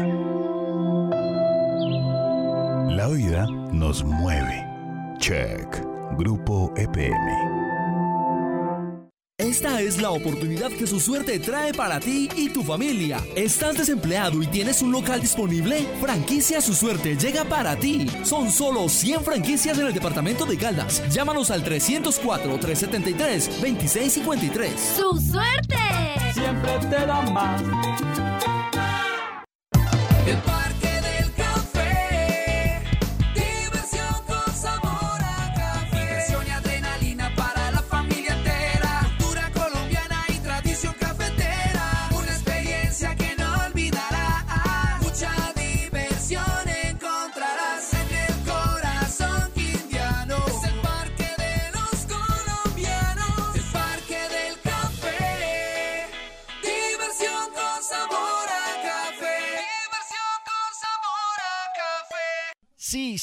La vida nos mueve. Check. Grupo EPM. Esta es la oportunidad que su suerte trae para ti y tu familia. ¿Estás desempleado y tienes un local disponible? Franquicia Su Suerte llega para ti. Son solo 100 franquicias en el departamento de Caldas. Llámanos al 304-373-2653. ¡Su suerte! Siempre te da más.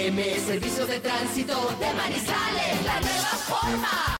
STM, Servicio de Tránsito de Manizales, la nueva forma.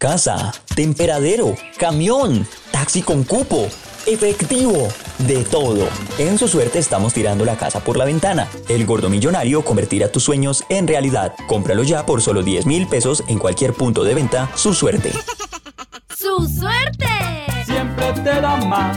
Casa, temperadero, camión, taxi con cupo, efectivo, de todo. En su suerte estamos tirando la casa por la ventana. El gordo millonario convertirá tus sueños en realidad. Cómpralo ya por solo 10 mil pesos en cualquier punto de venta. Su suerte. ¡Su suerte! Siempre te da más.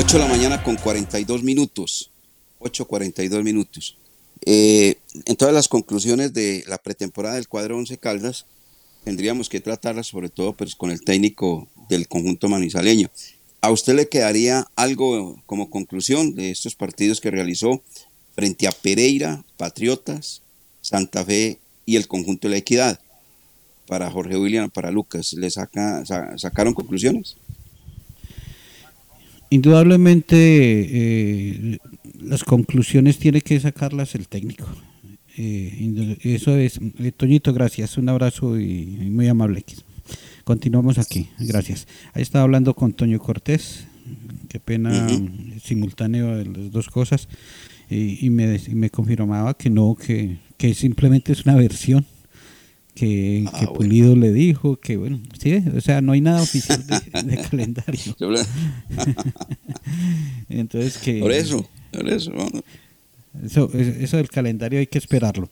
Ocho de la mañana con 42 minutos. 8.42 minutos. Eh, en todas las conclusiones de la pretemporada del cuadro 11 Caldas, tendríamos que tratarlas sobre todo pues, con el técnico del conjunto manizaleño. ¿A usted le quedaría algo como conclusión de estos partidos que realizó frente a Pereira, Patriotas, Santa Fe y el conjunto de la Equidad? Para Jorge William, para Lucas, ¿le saca, sa- sacaron conclusiones? Indudablemente eh, las conclusiones tiene que sacarlas el técnico. Eh, eso es, eh, Toñito, gracias, un abrazo y, muy amable. Continuamos aquí, gracias. Ahí estaba hablando con Toño Cortés, qué pena simultáneo de las dos cosas, y, me, me confirmaba que no, que, que simplemente es una versión que, ah, Pulido le dijo, que bueno, sí, o sea, no hay nada oficial de, [LAUGHS] calendario. [LAUGHS] Entonces que... Por eso, por eso. Eso, eso del calendario hay que esperarlo.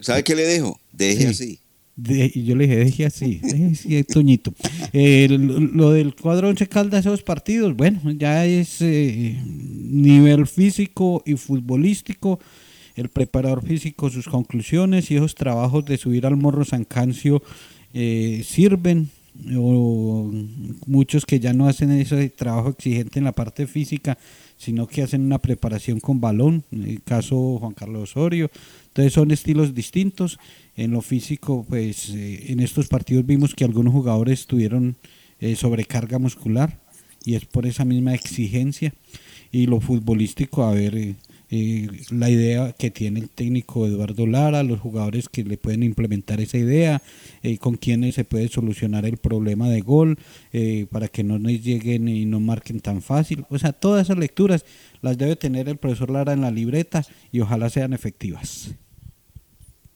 ¿Sabe qué le dejo? Deje así. y yo le dije, deje así, deje así, Toñito. lo, del cuadro once Caldas, esos partidos, bueno, ya es eh, nivel físico y futbolístico el preparador físico sus conclusiones y esos trabajos de subir al morro San Cancio eh, sirven muchos que ya no hacen ese trabajo exigente en la parte física sino que hacen una preparación con balón en el caso Juan Carlos Osorio. Entonces son estilos distintos. En lo físico pues eh, en estos partidos vimos que algunos jugadores tuvieron eh, sobrecarga muscular y es por esa misma exigencia. Y lo futbolístico a ver la idea que tiene el técnico Eduardo Lara, los jugadores que le pueden implementar esa idea, eh, con quienes se puede solucionar el problema de gol, eh, para que no nos lleguen y no marquen tan fácil. O sea, todas esas lecturas las debe tener el profesor Lara en la libreta y ojalá sean efectivas.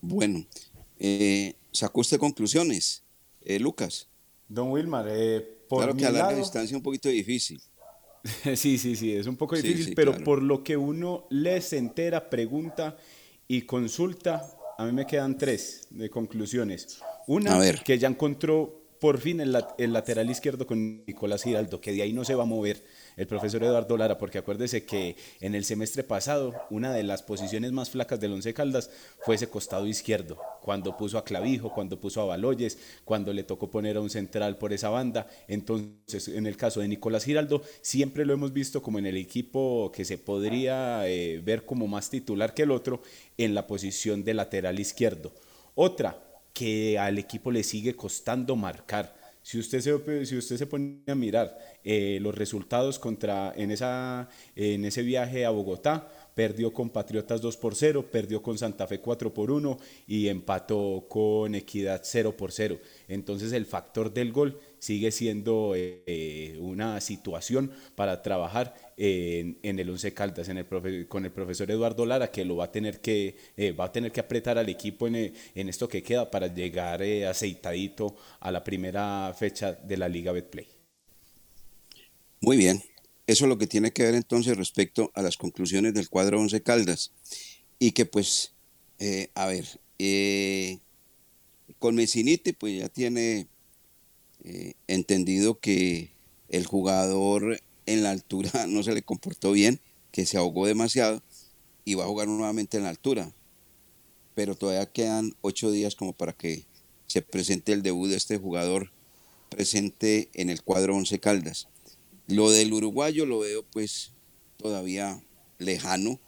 Bueno, ¿sacó usted conclusiones, Lucas? Don Wilmar, por claro que a larga distancia un poquito difícil. [LAUGHS] Sí, sí, sí, es un poco difícil, pero por lo que uno lee, se entera, pregunta y consulta, a mí me quedan tres de conclusiones. Una, que ya encontró por fin el, lateral izquierdo con Nicolás Giraldo, que de ahí no se va a mover el profesor Eduardo Lara, porque acuérdese que en el semestre pasado una de las posiciones más flacas del Once Caldas fue ese costado izquierdo, cuando puso a Clavijo, cuando puso a Baloyes, cuando le tocó poner a un central por esa banda. Entonces, en el caso de Nicolás Giraldo, siempre lo hemos visto como en el equipo que se podría eh, ver como más titular que el otro en la posición de lateral izquierdo. Otra, que al equipo le sigue costando marcar. Si usted se, si usted se pone a mirar eh, los resultados contra, en, esa, en ese viaje a Bogotá, perdió con Patriotas 2 por 0, perdió con Santa Fe 4 por 1 y empató con Equidad 0 por 0. Entonces el factor del gol sigue siendo eh, una situación para trabajar en, el Once Caldas en el con el profesor Eduardo Lara que lo va a tener que eh, va a tener que apretar al equipo en, en esto que queda para llegar aceitadito a la primera fecha de la Liga Betplay. Muy bien. Eso es lo que tiene que ver entonces respecto a las conclusiones del cuadro 11 Caldas. Y que pues, eh, a ver, eh, con Messiniti pues ya tiene eh, entendido que el jugador en la altura [LAUGHS] no se le comportó bien, que se ahogó demasiado y va a jugar nuevamente en la altura. Pero todavía quedan ocho días como para que se presente el debut de este jugador presente en el cuadro 11 Caldas. Lo del uruguayo lo veo pues todavía lejano.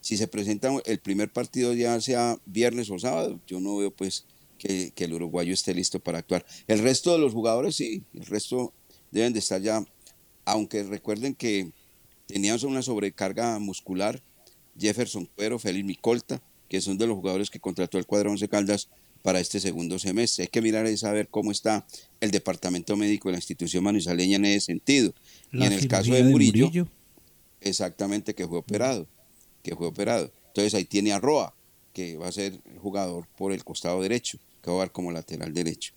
Si se presenta el primer partido ya sea viernes o sábado, yo no veo pues que, el uruguayo esté listo para actuar. El resto de los jugadores sí, el resto deben de estar ya, aunque recuerden que tenían una sobrecarga muscular, Jefferson Cuero, Félix Micolta, que son de los jugadores que contrató el cuadro Once Caldas para este segundo semestre. Hay que mirar y saber cómo está el departamento médico de la institución manizaleña en ese sentido. y en el caso de Murillo, exactamente que fue operado, que fue operado. Entonces ahí tiene a Roa, que va a ser jugador por el costado derecho, que jugar como lateral derecho.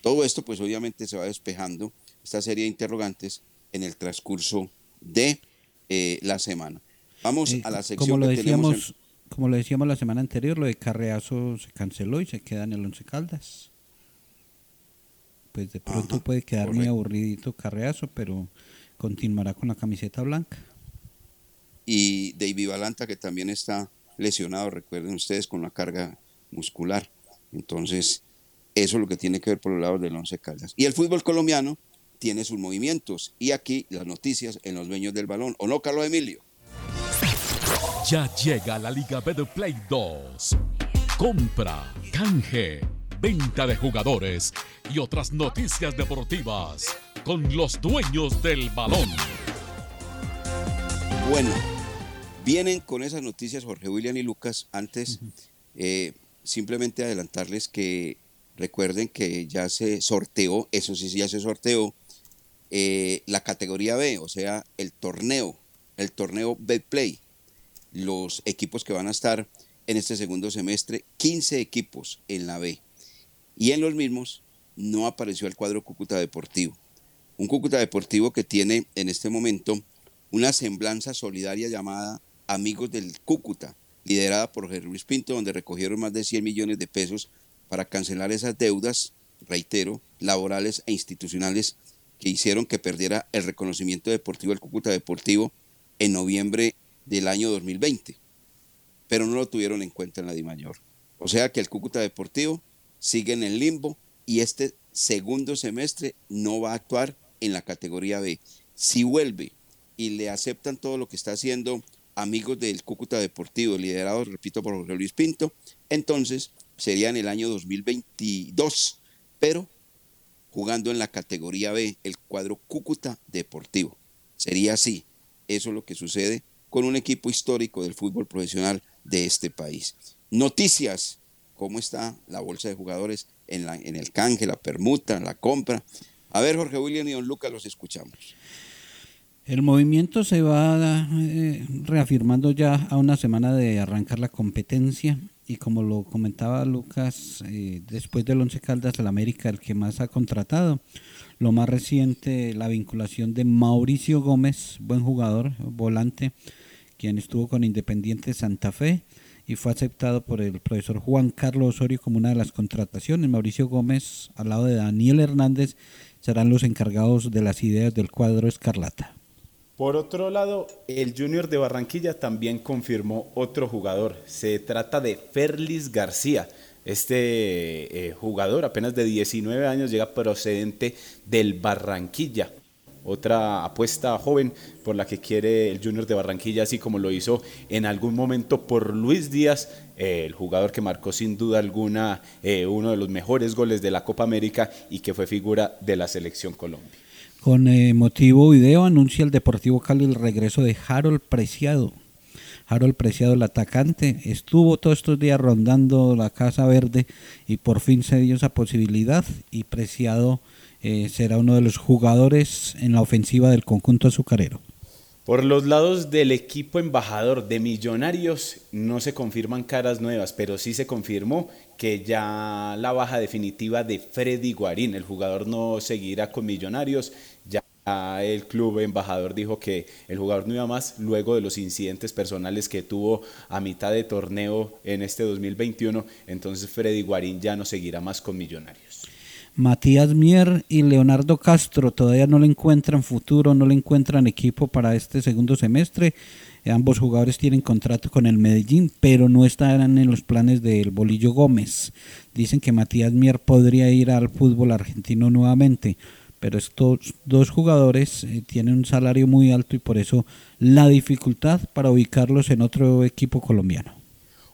Todo esto pues obviamente se va despejando esta serie de interrogantes en el transcurso de eh, la semana. Vamos eh, a la sección como lo decíamos, como le decíamos la semana anterior, lo de Carreazo se canceló y se queda en el Once Caldas. Pues de pronto puede quedar muy aburridito Carreazo, pero continuará con la camiseta blanca. Y David Balanta, que también está lesionado, recuerden ustedes, con la carga muscular. Entonces, eso es lo que tiene que ver por los lados del Once Caldas. Y el fútbol colombiano tiene sus movimientos. Y aquí las noticias en los dueños del balón. ¿O no, Carlos Emilio? Ya llega la Liga Play 2. Compra, canje venta de jugadores y otras noticias deportivas con los dueños del balón. Bueno, vienen con esas noticias Jorge William y Lucas. Antes, eh, simplemente adelantarles que recuerden que ya se sorteó, eso sí, ya se sorteó, eh, la categoría B, o sea, el torneo, el torneo Betplay. Los equipos que van a estar en este segundo semestre, 15 equipos en la B. Y en los mismos no apareció el cuadro Cúcuta Deportivo. Un Cúcuta Deportivo que tiene en este momento una semblanza solidaria llamada Amigos del Cúcuta, liderada por Jerry Luis Pinto, donde recogieron más de 100 millones de pesos para cancelar esas deudas, reitero, laborales e institucionales que hicieron que perdiera el reconocimiento deportivo del Cúcuta Deportivo en noviembre del año 2020. Pero no lo tuvieron en cuenta en la DIMAYOR. O sea que el Cúcuta Deportivo sigue en el limbo y este segundo semestre no va a actuar en la categoría B. Si vuelve y le aceptan todo lo que está haciendo amigos del Cúcuta Deportivo, liderado, repito, por Jorge Luis Pinto, entonces sería en el año 2022, pero jugando en la categoría B, el cuadro Cúcuta Deportivo. Sería así. Eso es lo que sucede con un equipo histórico del fútbol profesional de este país. Noticias, cómo está la bolsa de jugadores en, la, en el canje, la permuta, la compra. A ver, Jorge William y Don Lucas, los escuchamos. El movimiento se va eh, reafirmando ya a una semana de arrancar la competencia y como lo comentaba Lucas, eh, después del Once Caldas al América, el que más ha contratado, lo más reciente, la vinculación de Mauricio Gómez, buen jugador, volante, quien estuvo con Independiente Santa Fe y fue aceptado por el profesor Juan Carlos Osorio como una de las contrataciones. Mauricio Gómez, al lado de Daniel Hernández, serán los encargados de las ideas del cuadro Escarlata. Por otro lado, el Junior de Barranquilla también confirmó otro jugador. Se trata de Ferlis García. Este eh, jugador, apenas de 19 años, llega procedente del Barranquilla. Otra apuesta joven por la que quiere el Junior de Barranquilla, así como lo hizo en algún momento por Luis Díaz, eh, el jugador que marcó sin duda alguna eh, uno de los mejores goles de la Copa América y que fue figura de la selección Colombia. Con eh, motivo video anuncia el Deportivo Cali el regreso de Harold Preciado. Harold Preciado, el atacante, estuvo todos estos días rondando la Casa Verde y por fin se dio esa posibilidad y Preciado eh, será uno de los jugadores en la ofensiva del conjunto azucarero. Por los lados del equipo embajador de Millonarios no se confirman caras nuevas, pero sí se confirmó que ya la baja definitiva de Freddy Guarín, el jugador no seguirá con Millonarios, el club embajador dijo que el jugador no iba más luego de los incidentes personales que tuvo a mitad de torneo en este 2021, entonces Freddy Guarín ya no seguirá más con Millonarios. Matías Mier y Leonardo Castro todavía no le encuentran futuro, no le encuentran equipo para este segundo semestre. Ambos jugadores tienen contrato con el Medellín, pero no estarán en los planes del Bolillo Gómez. Dicen que Matías Mier podría ir al fútbol argentino nuevamente, pero estos dos jugadores eh, tienen un salario muy alto y por eso la dificultad para ubicarlos en otro equipo colombiano.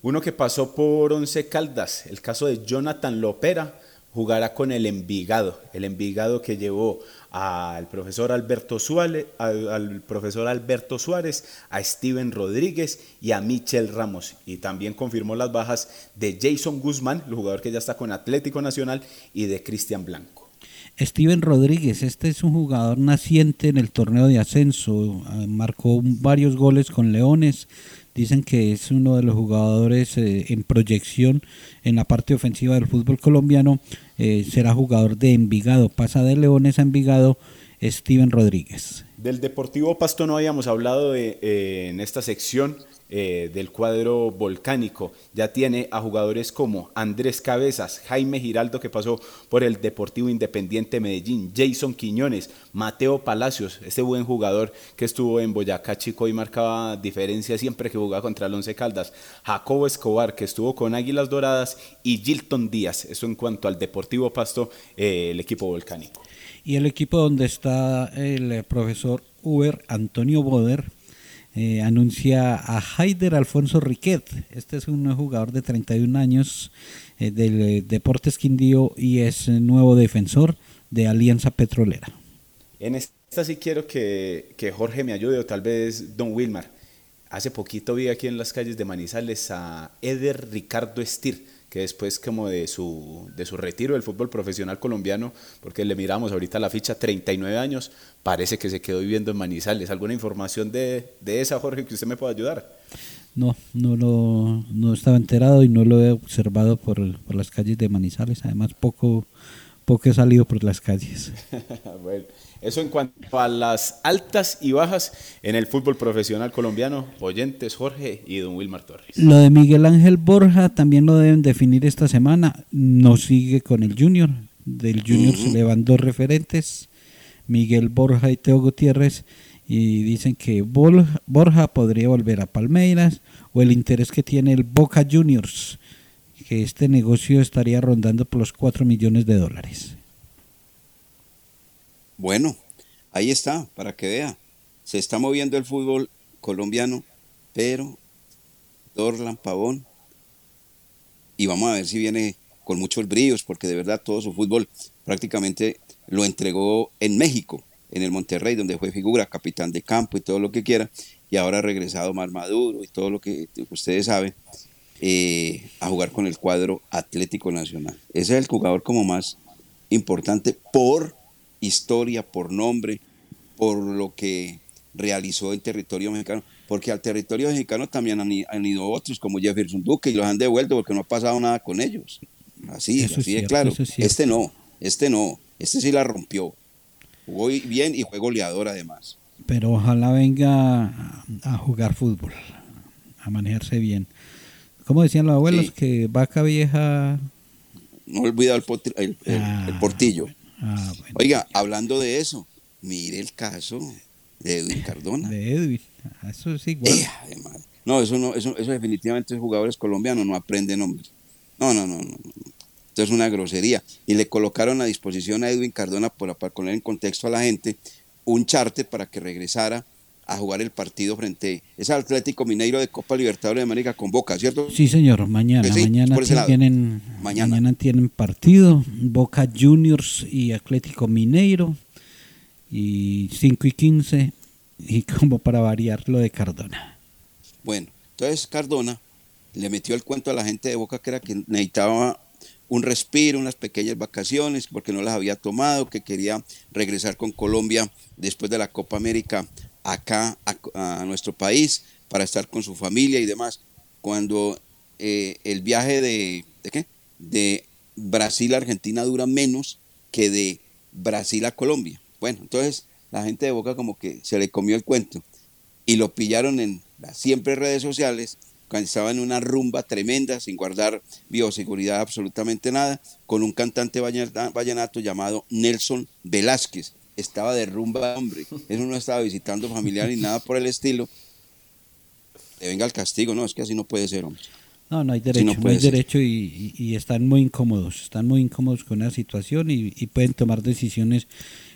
Uno que pasó por Once Caldas, el caso de Jonathan Lopera, jugará con el Envigado, el Envigado que llevó al profesor Alberto Suárez, al, al, profesor Alberto Suárez, a Steven Rodríguez y a Michel Ramos. Y también confirmó las bajas de Jason Guzmán, el jugador que ya está con Atlético Nacional, y de Cristian Blanco. Steven Rodríguez, este es un jugador naciente en el torneo de ascenso, marcó varios goles con Leones, dicen que es uno de los jugadores eh, en proyección en la parte ofensiva del fútbol colombiano, eh, será jugador de Envigado, pasa de Leones a Envigado, Steven Rodríguez. Del Deportivo Pasto no habíamos hablado de, eh, en esta sección eh, del cuadro volcánico. Ya tiene a jugadores como Andrés Cabezas, Jaime Giraldo que pasó por el Deportivo Independiente Medellín, Jason Quiñones, Mateo Palacios, este buen jugador que estuvo en Boyacá Chico y marcaba diferencia siempre que jugaba contra el Once Caldas, Jacobo Escobar que estuvo con Águilas Doradas y Gilton Díaz. Eso en cuanto al Deportivo Pasto, eh, el equipo volcánico. Y el equipo donde está el eh, profesor Uber Antonio Boder, eh, anuncia a Haider Alfonso Riquet. Este es un jugador de 31 años eh, del eh, Deportes Quindío y es nuevo defensor de Alianza Petrolera. En esta sí quiero que, que Jorge me ayude o tal vez Don Wilmar. Hace poquito vi aquí en las calles de Manizales a Eder Ricardo Estir, que después como de su, de su retiro del fútbol profesional colombiano, porque le miramos ahorita la ficha, 39 años, parece que se quedó viviendo en Manizales. ¿Alguna información de, de esa, Jorge, que usted me pueda ayudar? No, no lo no estaba enterado y no lo he observado por, por las calles de Manizales. Además, poco, poco he salido por las calles. [LAUGHS] bueno, eso en cuanto a las altas y bajas en el fútbol profesional colombiano, oyentes Jorge y don Wilmar Torres. Lo de Miguel Ángel Borja también lo deben definir esta semana. No sigue con el Junior. Del Junior se le van dos referentes, Miguel Borja y Teo Gutiérrez. Y dicen que Borja podría volver a Palmeiras o el interés que tiene el Boca Juniors, que este negocio estaría rondando por los 4 millones de dólares. Bueno, ahí está, para que vea. Se está moviendo el fútbol colombiano, pero Dorlan Pavón, y vamos a ver si viene con muchos brillos, porque de verdad todo su fútbol prácticamente lo entregó en México, en el Monterrey, donde fue figura, capitán de campo y todo lo que quiera, y ahora ha regresado más maduro y todo lo que ustedes saben, eh, a jugar con el cuadro Atlético Nacional. Ese es el jugador como más importante por historia, por nombre, por lo que realizó en territorio mexicano, porque al territorio mexicano también han, ido otros como Jefferson Duque y los han devuelto porque no ha pasado nada con ellos. Así, Eso es así cierto, claro. es. Este no, este no, este sí la rompió. Jugó bien y fue goleador además. Pero ojalá venga a, jugar fútbol, a manejarse bien. Como decían los abuelos, Sí. que vaca vieja... No olvida el, potri- el- Ah, el portillo. Ah, bueno. Oiga, hablando de eso, mire el caso de Edwin Cardona. De Edwin, ah, eso es igual. Madre. No, eso no, eso, eso definitivamente los jugadores colombianos no aprenden hombre. No, no, no, no. Esto es una grosería. Y le colocaron a disposición a Edwin Cardona para, para poner en contexto a la gente un charter para que regresara a jugar el partido frente a ese Atlético Mineiro de Copa Libertadores de América con Boca, ¿cierto? Sí, señor, mañana. Que sí, mañana, tienen, Mañana. mañana. tienen partido. Boca Juniors y Atlético Mineiro. Y 5 y 15. Y [LAUGHS] como para variar lo de Cardona. Bueno, entonces Cardona le metió el cuento a la gente de Boca que era que necesitaba un respiro, unas pequeñas vacaciones, porque no las había tomado, que quería regresar con Colombia después de la Copa América acá a, nuestro país para estar con su familia y demás. Cuando eh, el viaje de, ¿de qué? De Brasil a Argentina dura menos que de Brasil a Colombia. Bueno, entonces la gente de Boca como que se le comió el cuento y lo pillaron en las siempre redes sociales cuando estaba en una rumba tremenda, sin guardar bioseguridad absolutamente nada, con un cantante vallenato, llamado Nelson Velázquez. Estaba de rumba, hombre. Eso no estaba visitando familiar ni nada por el estilo. Le venga el castigo, no, es que así no puede ser, hombre. No, no hay derecho, no no, hay ser. derecho y, y- y están muy incómodos, están muy incómodos con la situación y, y pueden tomar decisiones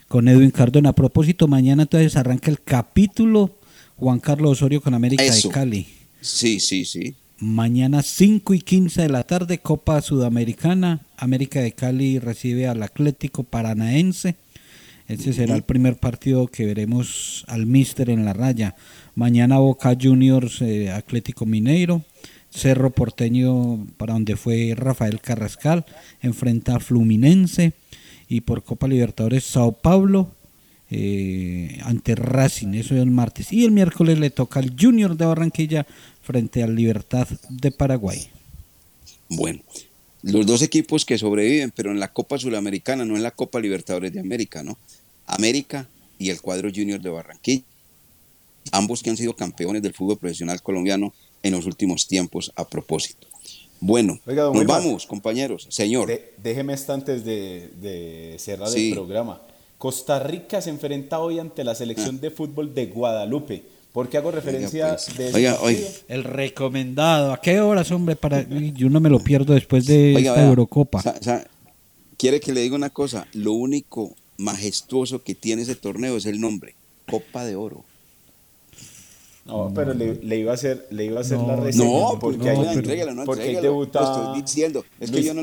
con Edwin Cardona. A propósito, mañana entonces arranca el capítulo Juan Carlos Osorio con América Eso. de Cali. Sí, sí, sí. Mañana 5 y 15 de la tarde, Copa Sudamericana. América de Cali recibe al Atlético Paranaense. Ese será el primer partido que veremos al Mister en la raya. Mañana Boca Juniors, eh, Atlético Mineiro. Cerro Porteño, para donde fue Rafael Carrascal, enfrenta a Fluminense. Y por Copa Libertadores, Sao Paulo eh, ante Racing, eso es el martes. Y el miércoles le toca al Junior de Barranquilla frente al Libertad de Paraguay. Bueno, los dos equipos que sobreviven, pero en la Copa Sudamericana, no en la Copa Libertadores de América, ¿no? América y el cuadro Junior de Barranquilla. Ambos que han sido campeones del fútbol profesional colombiano en los últimos tiempos a propósito. Bueno, Oiga, nos Wilmar. vamos, compañeros. Señor. De- déjeme esto antes de, de cerrar Sí. el programa. Costa Rica se enfrenta hoy ante la selección de fútbol de Guadalupe. ¿Por qué hago referencia pues. de ese Oiga, partido? El recomendado. ¿A qué horas, hombre? Para... Yo no me lo pierdo después de Oiga, esta Eurocopa. sa- sa- Quiere que le diga una cosa, lo único majestuoso que tiene ese torneo es el nombre, Copa de Oro. No, pero le, le iba a hacer, le iba a hacer No, la reseña No, porque no, entrégalo, no, porque ahí entrégalo. debuta Lo estoy diciendo. Es que yo no le